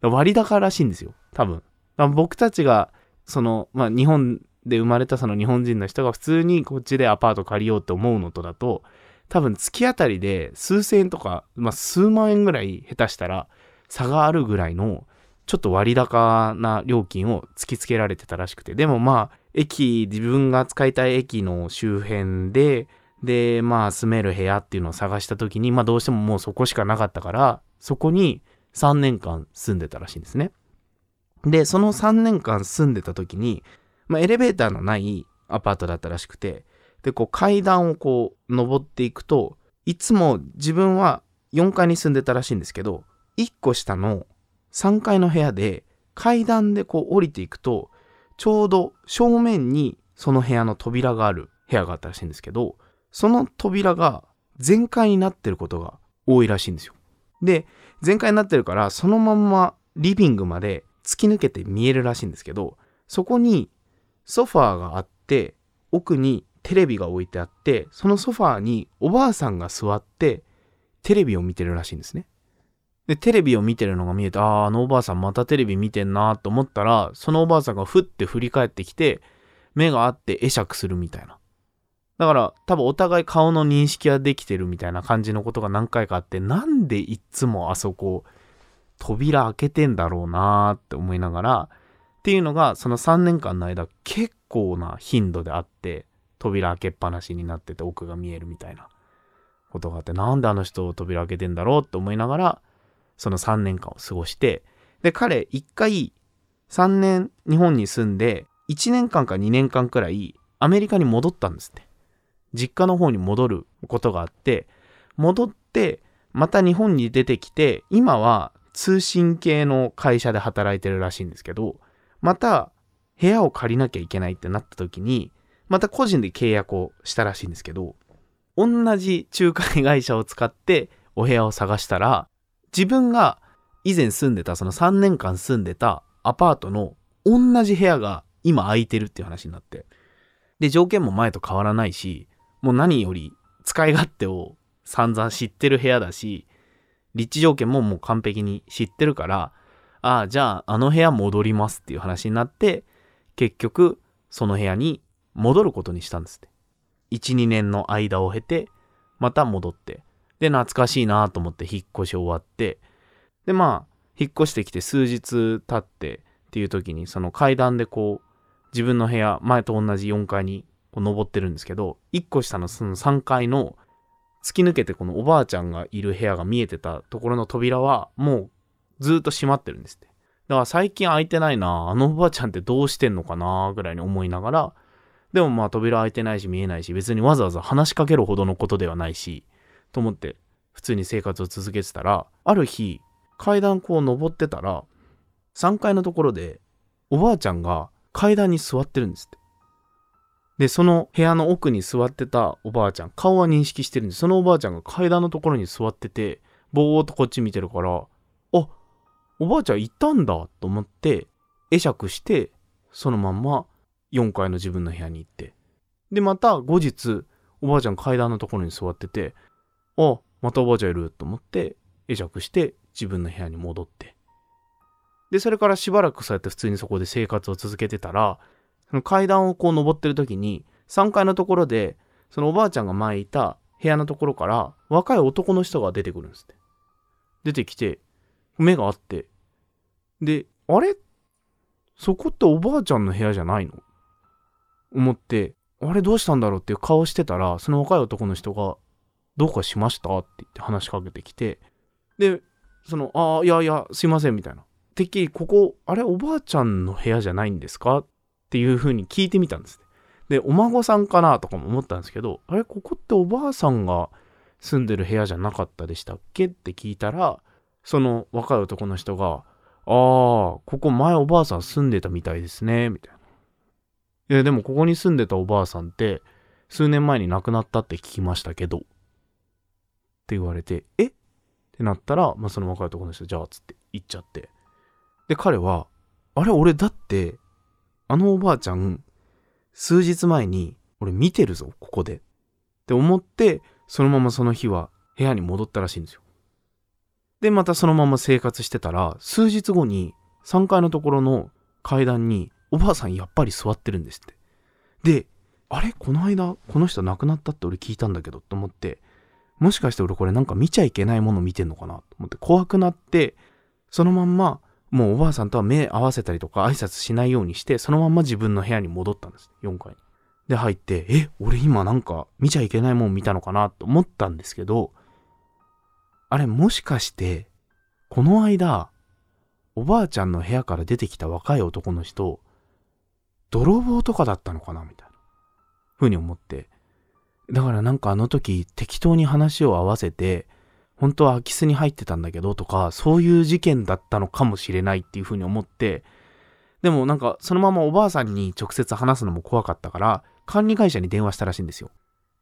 割高らしいんですよ。多分。僕たちが、その、まあ、日本で生まれたその日本人の人が普通にこっちでアパート借りようって思うのとだと、多分月当たりで数千円とか、まあ、数万円ぐらい下手したら差があるぐらいの、ちょっと割高な料金を突きつけられてたらしくて。でもまあ、駅、自分が使いたい駅の周辺で、で、まあ、住める部屋っていうのを探した時に、まあ、どうしてももうそこしかなかったから、そこに3年間住んでたらしいんですね。で、その3年間住んでた時に、まあ、エレベーターのないアパートだったらしくて、で、こう階段をこう登っていくと、いつも自分は4階に住んでたらしいんですけど、1個下の3階の部屋で階段でこう降りていくと、ちょうど正面にその部屋の扉がある部屋があったらしいんですけど、その扉が全開になってることが多いらしいんですよ。で、全開になってるから、そのまんまリビングまで突き抜けて見えるらしいんですけど、そこにソファーがあって、奥にテレビが置いてあって、そのソファーにおばあさんが座って、テレビを見てるらしいんですね。で、テレビを見てるのが見えて、ああ、あのおばあさんまたテレビ見てんなと思ったら、そのおばあさんがふって振り返ってきて、目があって会釈するみたいな。だから多分お互い顔の認識はできてるみたいな感じのことが何回かあって、なんでいっつもあそこ扉開けてんだろうなーって思いながら、っていうのがその3年間の間結構な頻度であって、扉開けっぱなしになってて奥が見えるみたいなことがあって、なんであの人扉開けてんだろうって思いながら、その3年間を過ごして、で、彼一回3年日本に住んで、1年間か2年間くらいアメリカに戻ったんですって。実家の方に戻ることがあって、戻って、また日本に出てきて、今は通信系の会社で働いてるらしいんですけど、また部屋を借りなきゃいけないってなった時に、また個人で契約をしたらしいんですけど、同じ仲介会社を使ってお部屋を探したら、自分が以前住んでた、その3年間住んでたアパートの同じ部屋が今空いてるっていう話になって。で、条件も前と変わらないし、もう何より使い勝手を散々知ってる部屋だし、立地条件ももう完璧に知ってるから、ああ、じゃああの部屋戻りますっていう話になって、結局その部屋に戻ることにしたんですって。1、2年の間を経て、また戻って。で、懐かしいなと思って引っ越し終わって、で、まあ、引っ越してきて数日経ってっていう時に、その階段でこう、自分の部屋、前と同じ4階にこう登ってるんですけど、1個下のその3階の突き抜けてこのおばあちゃんがいる部屋が見えてたところの扉はもうずっと閉まってるんですって。だから最近開いてないなあのおばあちゃんってどうしてんのかなぐらいに思いながら、でもまあ扉開いてないし見えないし、別にわざわざ話しかけるほどのことではないし、と思って普通に生活を続けてたら、ある日、階段こう登ってたら、3階のところでおばあちゃんが階段に座ってるんですって。で、その部屋の奥に座ってたおばあちゃん、顔は認識してるんで。そのおばあちゃんが階段のところに座ってて、ぼーっとこっち見てるから、おばあちゃんいたんだと思って、会釈して、そのまんま4階の自分の部屋に行って。で、また後日、おばあちゃん階段のところに座ってて、あ、またおばあちゃんいると思って、会釈して自分の部屋に戻って。で、それからしばらくそうやって普通にそこで生活を続けてたら、その階段をこう登ってる時に、3階のところで、そのおばあちゃんが前いた部屋のところから、若い男の人が出てくるんですって。出てきて、目があって、で、あれ？そこっておばあちゃんの部屋じゃないの？思って、あれどうしたんだろうっていう顔してたら、その若い男の人が、どうかしました？って言って話しかけてきて、で、その、ああ、いやいや、すいません、みたいな。てっきり、ここ、あれおばあちゃんの部屋じゃないんですか？っていう風に聞いてみたんです。で、お孫さんかな？とかも思ったんですけど、あれここっておばあさんが住んでる部屋じゃなかったでしたっけ？って聞いたら、その若い男の人が、ああ、ここ前おばあさん住んでたみたいですね、みたいな。いや、でもここに住んでたおばあさんって、数年前に亡くなったって聞きましたけど、って言われて、え？ってなったら、まあ、その若い男の人、じゃあ、つって行っちゃって。で、彼は、あれ、俺だって、あのおばあちゃん、数日前に、俺見てるぞ、ここで。って思って、そのままその日は部屋に戻ったらしいんですよ。で、またそのまま生活してたら、数日後に3階のところの階段におばあさんやっぱり座ってるんですって。で、あれ？この間、この人亡くなったって俺聞いたんだけどと思って、もしかして俺これなんか見ちゃいけないもの見てんのかな？と思って怖くなって、そのまんま、もうおばあさんとは目合わせたりとか挨拶しないようにして、そのまんま自分の部屋に戻ったんです。4階に。で、入って、え、俺今なんか見ちゃいけないもん見たのかな？と思ったんですけど、あれもしかして、この間、おばあちゃんの部屋から出てきた若い男の人、泥棒とかだったのかなみたいな。ふうに思って。だからなんかあの時適当に話を合わせて、本当は空き巣に入ってたんだけどとか、そういう事件だったのかもしれないっていうふうに思って、でもなんかそのままおばあさんに直接話すのも怖かったから、管理会社に電話したらしいんですよ。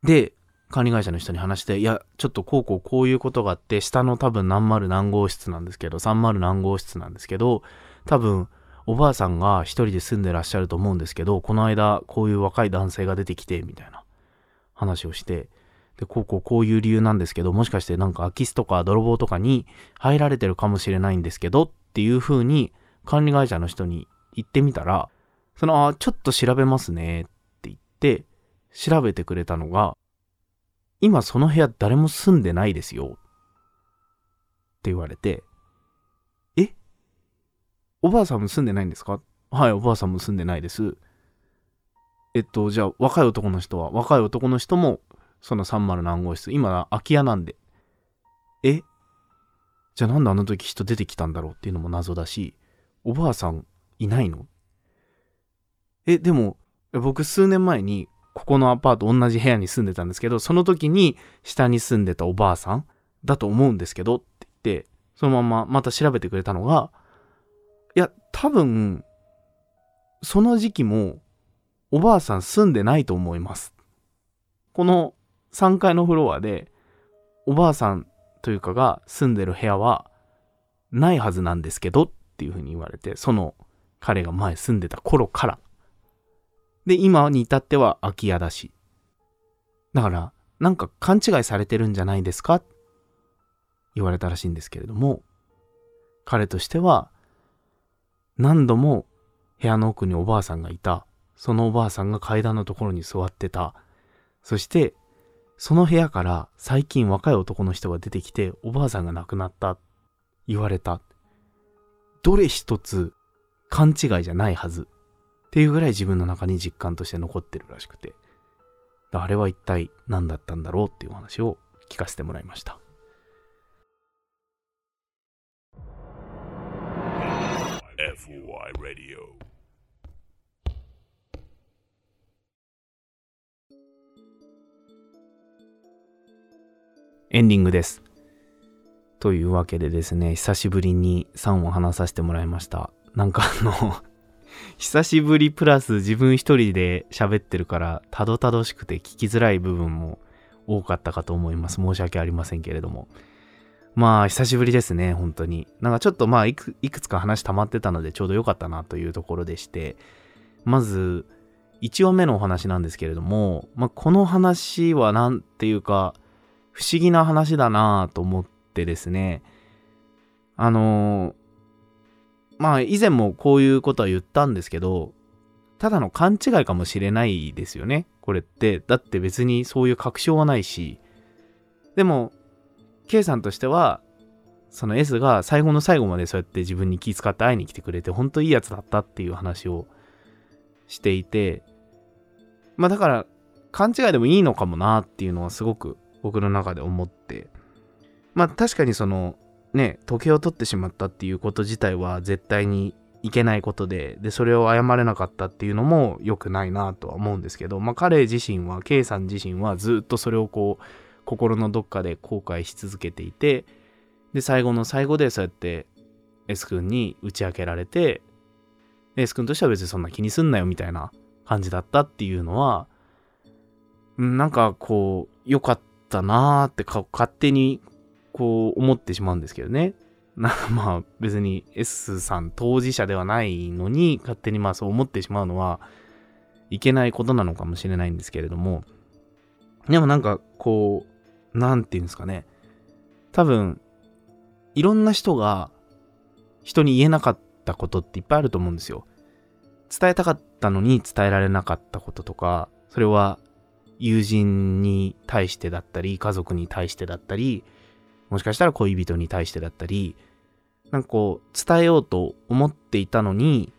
で、管理会社の人に話して、いや、ちょっとこうこうこういうことがあって、下の多分何丸何号室なんですけど、30何号室なんですけど、多分おばあさんが一人で住んでらっしゃると思うんですけど、この間こういう若い男性が出てきて、みたいな話をして、で、こうこうこういう理由なんですけど、もしかしてなんか空き巣とか泥棒とかに入られてるかもしれないんですけど、っていう風に管理会社の人に言ってみたら、その、あ、ちょっと調べますねって言って、調べてくれたのが、今その部屋誰も住んでないですよ。って言われて、え？おばあさんも住んでないんですか？はい、おばあさんも住んでないです。えっと、じゃあ若い男の人は、若い男の人もその30何号室、今空き家なんで。え？じゃあなんであの時人出てきたんだろうっていうのも謎だし、おばあさんいないの？え、でも、僕数年前にここのアパート同じ部屋に住んでたんですけど、その時に下に住んでたおばあさんだと思うんですけどって言って、そのまままた調べてくれたのが、いや、多分、その時期もおばあさん住んでないと思います。この3階のフロアでおばあさんというかが住んでる部屋はないはずなんですけどっていうふうに言われて、その彼が前住んでた頃から。で、今に至っては空き家だし。だから、なんか勘違いされてるんじゃないですか？言われたらしいんですけれども、彼としては、何度も部屋の奥におばあさんがいた。そのおばあさんが階段のところに座ってた。そして、その部屋から最近若い男の人が出てきて、おばあさんが亡くなった。言われた。どれ一つ勘違いじゃないはず。っていうぐらい自分の中に実感として残ってるらしくて、あれは一体何だったんだろうっていうお話を聞かせてもらいました。エンディングです。というわけでですね、久しぶりに3を話させてもらいました。なんかあの久しぶりプラス自分一人で喋ってるから、たどたどしくて聞きづらい部分も多かったかと思います。申し訳ありませんけれども。まあ、久しぶりですね、本当に。なんかちょっとまあいく、いくつか話溜まってたのでちょうど良かったなというところでして、まず、1話目のお話なんですけれども、まあ、この話はなんていうか、不思議な話だなと思ってですね、あのーまあ以前もこういうことは言ったんですけど、ただの勘違いかもしれないですよね。これって。だって別にそういう確証はないし。でも、K さんとしては、その S が最後の最後までそうやって自分に気遣って会いに来てくれて、本当いいやつだったっていう話をしていて、まあだから、勘違いでもいいのかもなっていうのはすごく僕の中で思って、まあ確かにその、ね、時計を取ってしまったっていうこと自体は絶対にいけないことで、で、それを謝れなかったっていうのも良くないなとは思うんですけど、まあ彼自身は、K さん自身はずっとそれをこう、心のどっかで後悔し続けていて、で、最後の最後でそうやって S 君に打ち明けられて、S 君としては別にそんな気にすんなよみたいな感じだったっていうのは、うんなんかこう、良かったなーって勝手にこう思ってしまうんですけどね。まあ別に S さん当事者ではないのに勝手にまあそう思ってしまうのはいけないことなのかもしれないんですけれどもでもなんかこうなんていうんですかね多分いろんな人が人に言えなかったことっていっぱいあると思うんですよ。伝えたかったのに伝えられなかったこととかそれは友人に対してだったり家族に対してだったりもしかしたら恋人に対してだったり、なんかこう、伝えようと思っていたのに、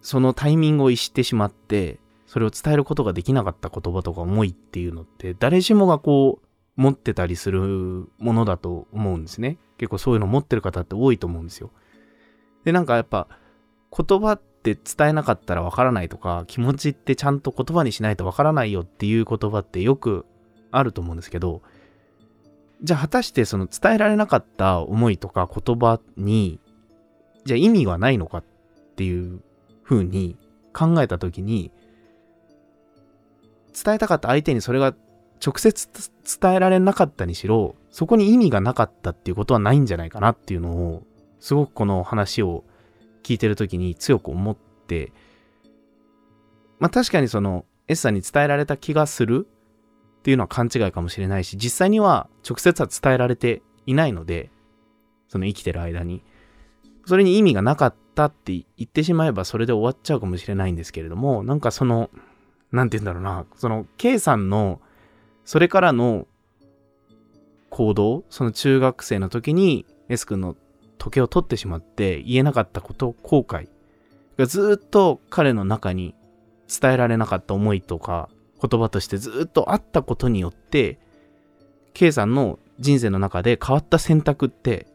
そのタイミングを逸してしまって、それを伝えることができなかった言葉とか思いっていうのって、誰しもがこう、持ってたりするものだと思うんですね。結構そういうの持ってる方って多いと思うんですよ。で、なんかやっぱ、言葉って伝えなかったらわからないとか、気持ちってちゃんと言葉にしないとわからないよっていう言葉ってよくあると思うんですけど、じゃあ果たしてその伝えられなかった思いとか言葉に、じゃあ意味はないのかっていう風に考えたときに、伝えたかった相手にそれが直接伝えられなかったにしろ、そこに意味がなかったっていうことはないんじゃないかなっていうのを、すごくこの話を聞いてるときに強く思って、まあ確かにその S さんに伝えられた気がするっていうのは勘違いかもしれないし、実際には直接は伝えられていないので、その生きてる間に。それに意味がなかったって言ってしまえばそれで終わっちゃうかもしれないんですけれども、なんかその、なんて言うんだろうな、その K さんの、それからの行動、その中学生の時に S 君の時計を取ってしまって言えなかったこと、後悔がずっと彼の中に伝えられなかった思いとか、言葉としてずっとあったことによって、K さんの人生の中で変わった選択って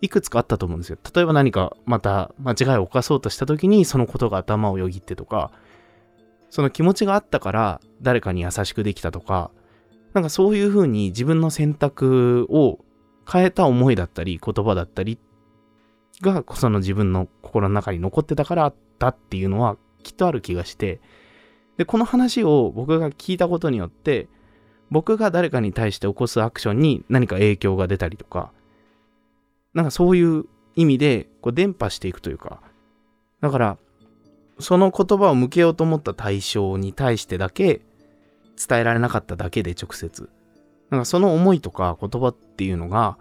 いくつかあったと思うんですよ。例えば何かまた間違いを犯そうとした時にそのことが頭をよぎってとか、その気持ちがあったから誰かに優しくできたとか、なんかそういうふうに自分の選択を変えた思いだったり言葉だったりがその自分の心の中に残ってたからあったっていうのはきっとある気がして、で、この話を僕が聞いたことによって、僕が誰かに対して起こすアクションに何か影響が出たりとか、なんかそういう意味でこう伝播していくというか、だから、その言葉を向けようと思った対象に対してだけ伝えられなかっただけで直接。なんかその思いとか言葉っていうのが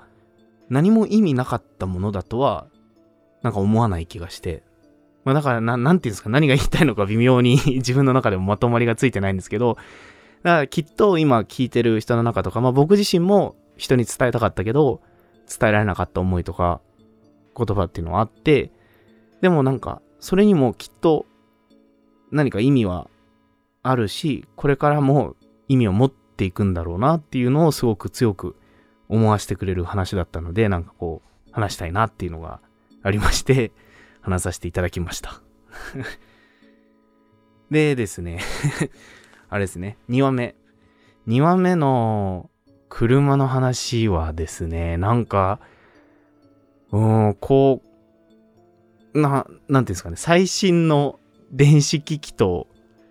何も意味なかったものだとはなんか思わない気がして、まあだからな、なんていうんですか、何が言いたいのか微妙に 自分の中でもまとまりがついてないんですけど、だからきっと今聞いてる人の中とか、まあ僕自身も人に伝えたかったけど、伝えられなかった思いとか言葉っていうのはあって、でもなんか、それにもきっと何か意味はあるし、これからも意味を持っていくんだろうなっていうのをすごく強く思わせてくれる話だったので、なんかこう、話したいなっていうのがありまして、話させていただきました。でですね、あれですね、2話目。2話目の車の話はですね、なんか、うん、こう、な、なんていうんですかね、最新の電子機器と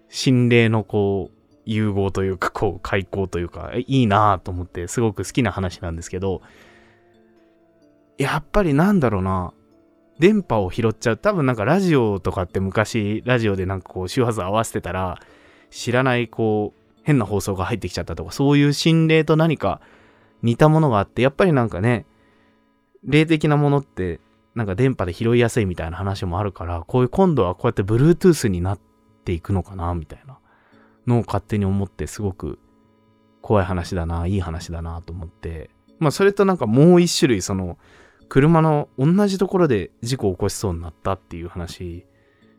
心霊のこう、融合というか、こう、開口というか、いいなぁと思って、すごく好きな話なんですけど、やっぱりなんだろうな、電波を拾っちゃう。多分なんかラジオとかって昔、ラジオでなんかこう周波数合わせてたら、知らないこう、変な放送が入ってきちゃったとか、そういう心霊と何か似たものがあって、やっぱりなんかね、霊的なものって、なんか電波で拾いやすいみたいな話もあるから、こういう今度はこうやって Bluetooth になっていくのかな、みたいなのを勝手に思って、すごく怖い話だな、いい話だなと思って、まあそれとなんかもう一種類その、車の同じところで事故を起こしそうになったっていう話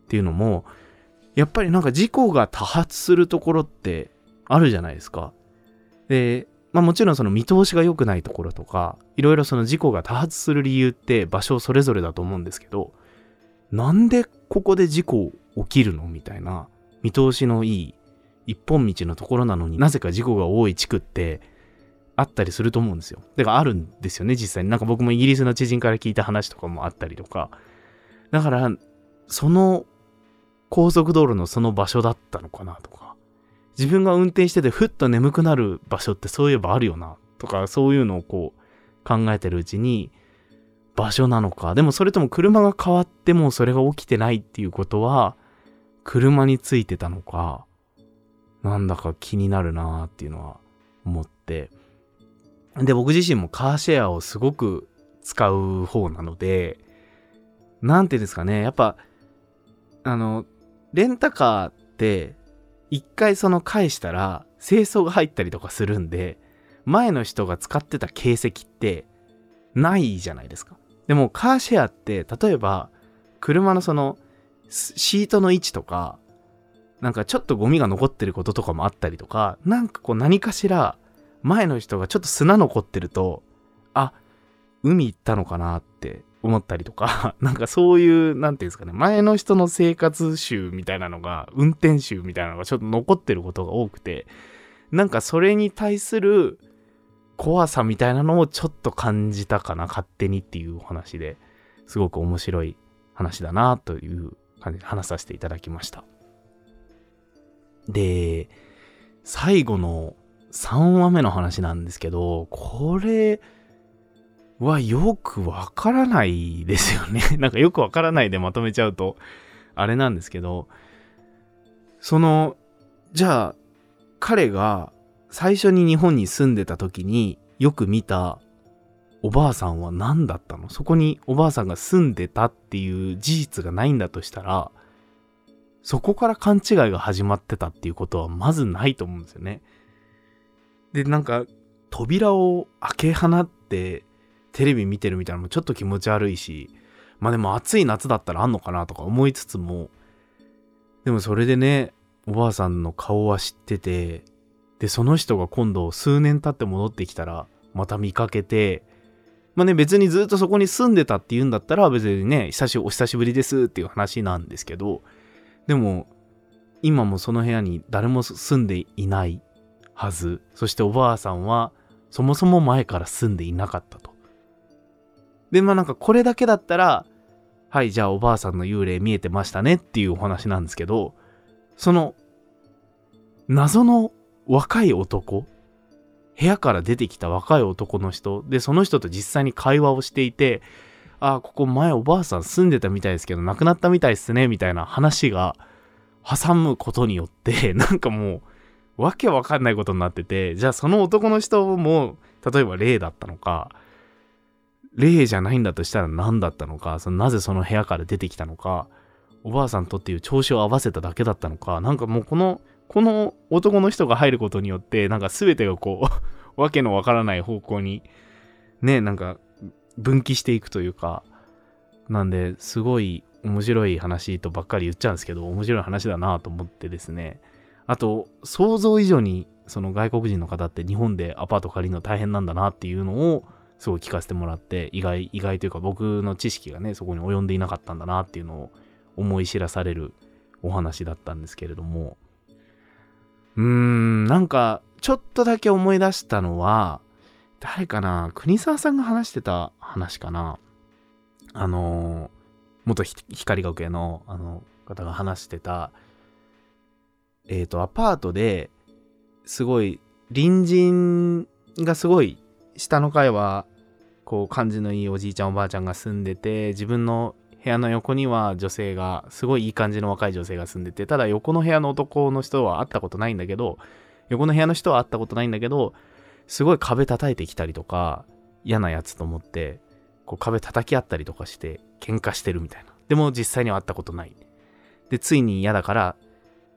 っていうのも、やっぱりなんか事故が多発するところってあるじゃないですか。で、まあもちろんその見通しが良くないところとか、いろいろその事故が多発する理由って場所それぞれだと思うんですけど、なんでここで事故起きるのみたいな、見通しのいい一本道のところなのになぜか事故が多い地区ってあったりすると思うんですよ。だからあるんですよね、実際に。なんか僕もイギリスの知人から聞いた話とかもあったりとか。だから、その高速道路のその場所だったのかなとか。自分が運転しててふっと眠くなる場所ってそういえばあるよなとか、そういうのをこう考えてるうちに、場所なのか。でもそれとも車が変わってもそれが起きてないっていうことは、車についてたのか、なんだか気になるなっていうのは思って。で、僕自身もカーシェアをすごく使う方なので、なんていうんですかね、やっぱ、あの、レンタカーって、一回その返したら、清掃が入ったりとかするんで、前の人が使ってた形跡って、ないじゃないですか。でも、カーシェアって、例えば、車のその、シートの位置とか、なんかちょっとゴミが残ってることとかもあったりとか、なんかこう何かしら、前の人がちょっと砂残ってると、あ、海行ったのかなって思ったりとか、なんかそういう、なんていうんですかね、前の人の生活習みたいなのが、運転習みたいなのがちょっと残ってることが多くて、なんかそれに対する怖さみたいなのをちょっと感じたかな、勝手にっていう話で、すごく面白い話だな、という感じで話させていただきました。で、最後の3話目の話なんですけど、これはよくわからないですよね。なんかよくわからないでまとめちゃうと、あれなんですけど、その、じゃあ、彼が最初に日本に住んでた時によく見たおばあさんは何だったの？そこにおばあさんが住んでたっていう事実がないんだとしたら、そこから勘違いが始まってたっていうことはまずないと思うんですよね。で、なんか、扉を開け放ってテレビ見てるみたいなのもちょっと気持ち悪いし、まあでも暑い夏だったらあんのかなとか思いつつも、でもそれでね、おばあさんの顔は知ってて、で、その人が今度数年経って戻ってきたら、また見かけて、まあね、別にずっとそこに住んでたって言うんだったら、別にね、久しお久しぶりですっていう話なんですけど、でも、今もその部屋に誰も住んでいない。はず。そしておばあさんは、そもそも前から住んでいなかったと。で、まあなんかこれだけだったら、はい、じゃあおばあさんの幽霊見えてましたねっていうお話なんですけど、その、謎の若い男、部屋から出てきた若い男の人、で、その人と実際に会話をしていて、ああ、ここ前おばあさん住んでたみたいですけど、亡くなったみたいですね、みたいな話が挟むことによって、なんかもう、わけわかんないことになってて、じゃあその男の人も、例えば霊だったのか、霊じゃないんだとしたら何だったのか、そのなぜその部屋から出てきたのか、おばあさんとっていう調子を合わせただけだったのか、なんかもうこの、この男の人が入ることによって、なんか全てがこう、わけのわからない方向に、ね、なんか分岐していくというか、なんで、すごい面白い話とばっかり言っちゃうんですけど、面白い話だなと思ってですね。あと、想像以上に、その外国人の方って日本でアパート借りるの大変なんだなっていうのを、すごい聞かせてもらって、意外、意外というか僕の知識がね、そこに及んでいなかったんだなっていうのを思い知らされるお話だったんですけれども、うーん、なんか、ちょっとだけ思い出したのは、誰かな国沢さんが話してた話かな。あの、元光学園のあの方が話してた、えっ、と、アパートですごい、隣人がすごい、下の階は、こう、感じのいいおじいちゃんおばあちゃんが住んでて、自分の部屋の横には女性が、すごいいい感じの若い女性が住んでて、ただ横の部屋の男の人は会ったことないんだけど、横の部屋の人は会ったことないんだけど、すごい壁叩いてきたりとか、嫌なやつと思って、こう壁叩き合ったりとかして、喧嘩してるみたいな。でも実際には会ったことない。で、ついに嫌だから、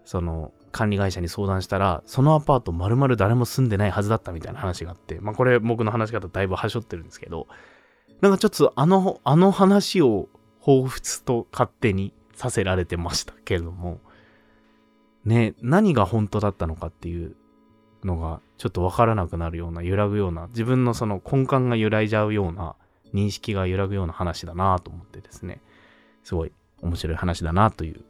その、管理会社に相談したら、そのアパート丸々誰も住んでないはずだったみたいな話があって、まあこれ僕の話し方だいぶはしょってるんですけど、なんかちょっとあの、あの話を彷彿と勝手にさせられてましたけれども、ね、何が本当だったのかっていうのがちょっとわからなくなるような、揺らぐような、自分のその根幹が揺らいじゃうような、認識が揺らぐような話だなと思ってですね、すごい面白い話だなという、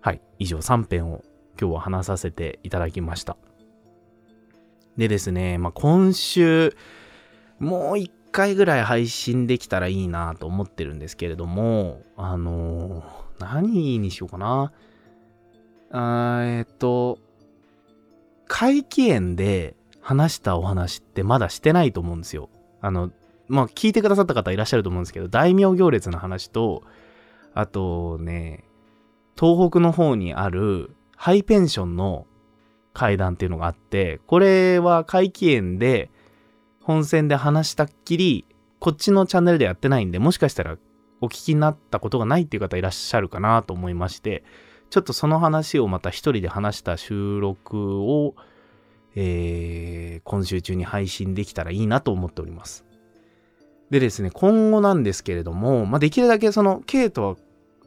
はい、以上3編を今日は話させていただきました。でですね、まあ、今週、もう一回ぐらい配信できたらいいなと思ってるんですけれども、あのー何にしようかな。あえっと、怪奇園で話したお話ってまだしてないと思うんですよ。あの、まあ、聞いてくださった方いらっしゃると思うんですけど、大名行列の話と、あとね、東北の方にあるハイペンションの階段っていうのがあって、これは怪奇園で本線で話したっきり、こっちのチャンネルでやってないんで、もしかしたらお聞きになったことがないっていう方いらっしゃるかなと思いまして、ちょっとその話をまた一人で話した収録を、えー今週中に配信できたらいいなと思っております。でですね、今後なんですけれども、まあ、できるだけその、ケイとは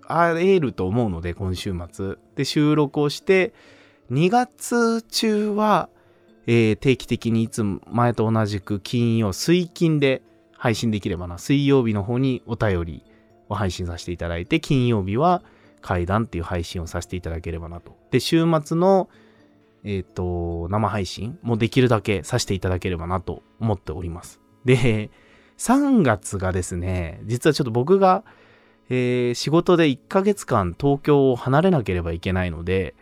会えると思うので、今週末。で、収録をして、2月中は、えー定期的にいつも前と同じく金曜、水金で配信できればな。水曜日の方にお便りを配信させていただいて、金曜日は怪談っていう配信をさせていただければなと。で、週末の、えっ、と、生配信もできるだけさせていただければなと思っております。で、3月がですね、実はちょっと僕が、えー仕事で1ヶ月間東京を離れなければいけないので、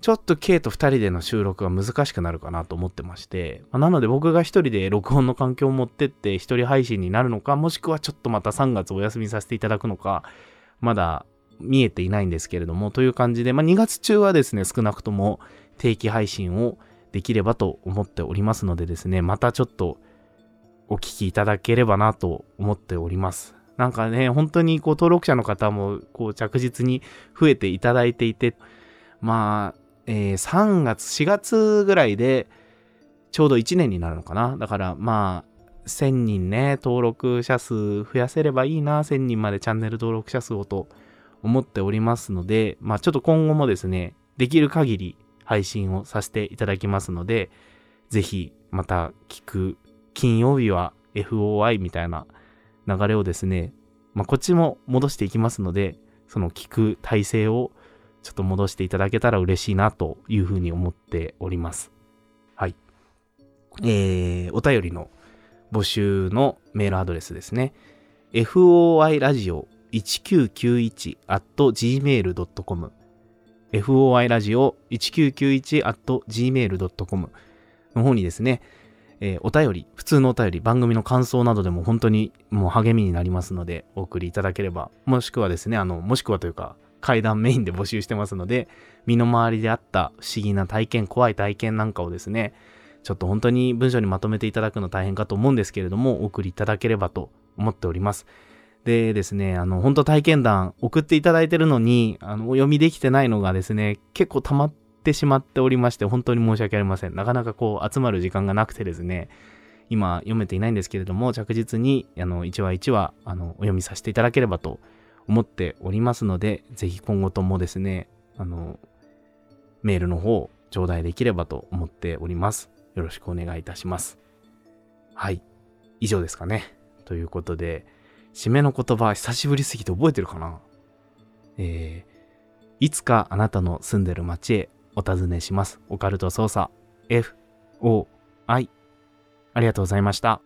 ちょっと K と2人での収録が難しくなるかなと思ってまして、まあなので僕が1人で録音の環境を持ってって1人配信になるのか、もしくはちょっとまた3月お休みさせていただくのか、まだ見えていないんですけれども、という感じで、まあ2月中はですね、少なくとも定期配信をできればと思っておりますのでですね、またちょっとお聞きいただければなと思っております。なんかね、本当にこう登録者の方もこう着実に増えていただいていて、まあ、えー3月、4月ぐらいでちょうど1年になるのかな。だからまあ、1000人ね、登録者数増やせればいいな、1000人までチャンネル登録者数をと思っておりますので、まあちょっと今後もですね、できる限り配信をさせていただきますので、ぜひまた聞く金曜日は FOI みたいな流れをですね、まあ、こっちも戻していきますので、その聞く体制をちょっと戻していただけたら嬉しいなというふうに思っております。はい。えー、お便りの募集のメールアドレスですね。foi ラジオ1991 at gmail.com foi ラジオ1991 at gmail.com の方にですね、えーお便り、普通のお便り、番組の感想などでも本当にもう励みになりますので、お送りいただければ、もしくはですね、あの、もしくはというか、階段メインで募集してますので、身の回りであった不思議な体験、怖い体験なんかをですね、ちょっと本当に文章にまとめていただくの大変かと思うんですけれども、お送りいただければと思っております。でですね、あの、本当体験談送っていただいてるのに、あの、お読みできてないのがですね、結構溜まってしまっておりまして、本当に申し訳ありません。なかなかこう、集まる時間がなくてですね、今読めていないんですけれども、着実に、あの、1話1話、あの、お読みさせていただければと思っておりますので、ぜひ今後ともですね、あの、メールの方、頂戴できればと思っております。よろしくお願いいたします。はい。以上ですかね。ということで、締めの言葉、久しぶりすぎて覚えてるかな？えー、いつかあなたの住んでる街へお尋ねします。オカルト捜査 F、O、I。あありがとうございました。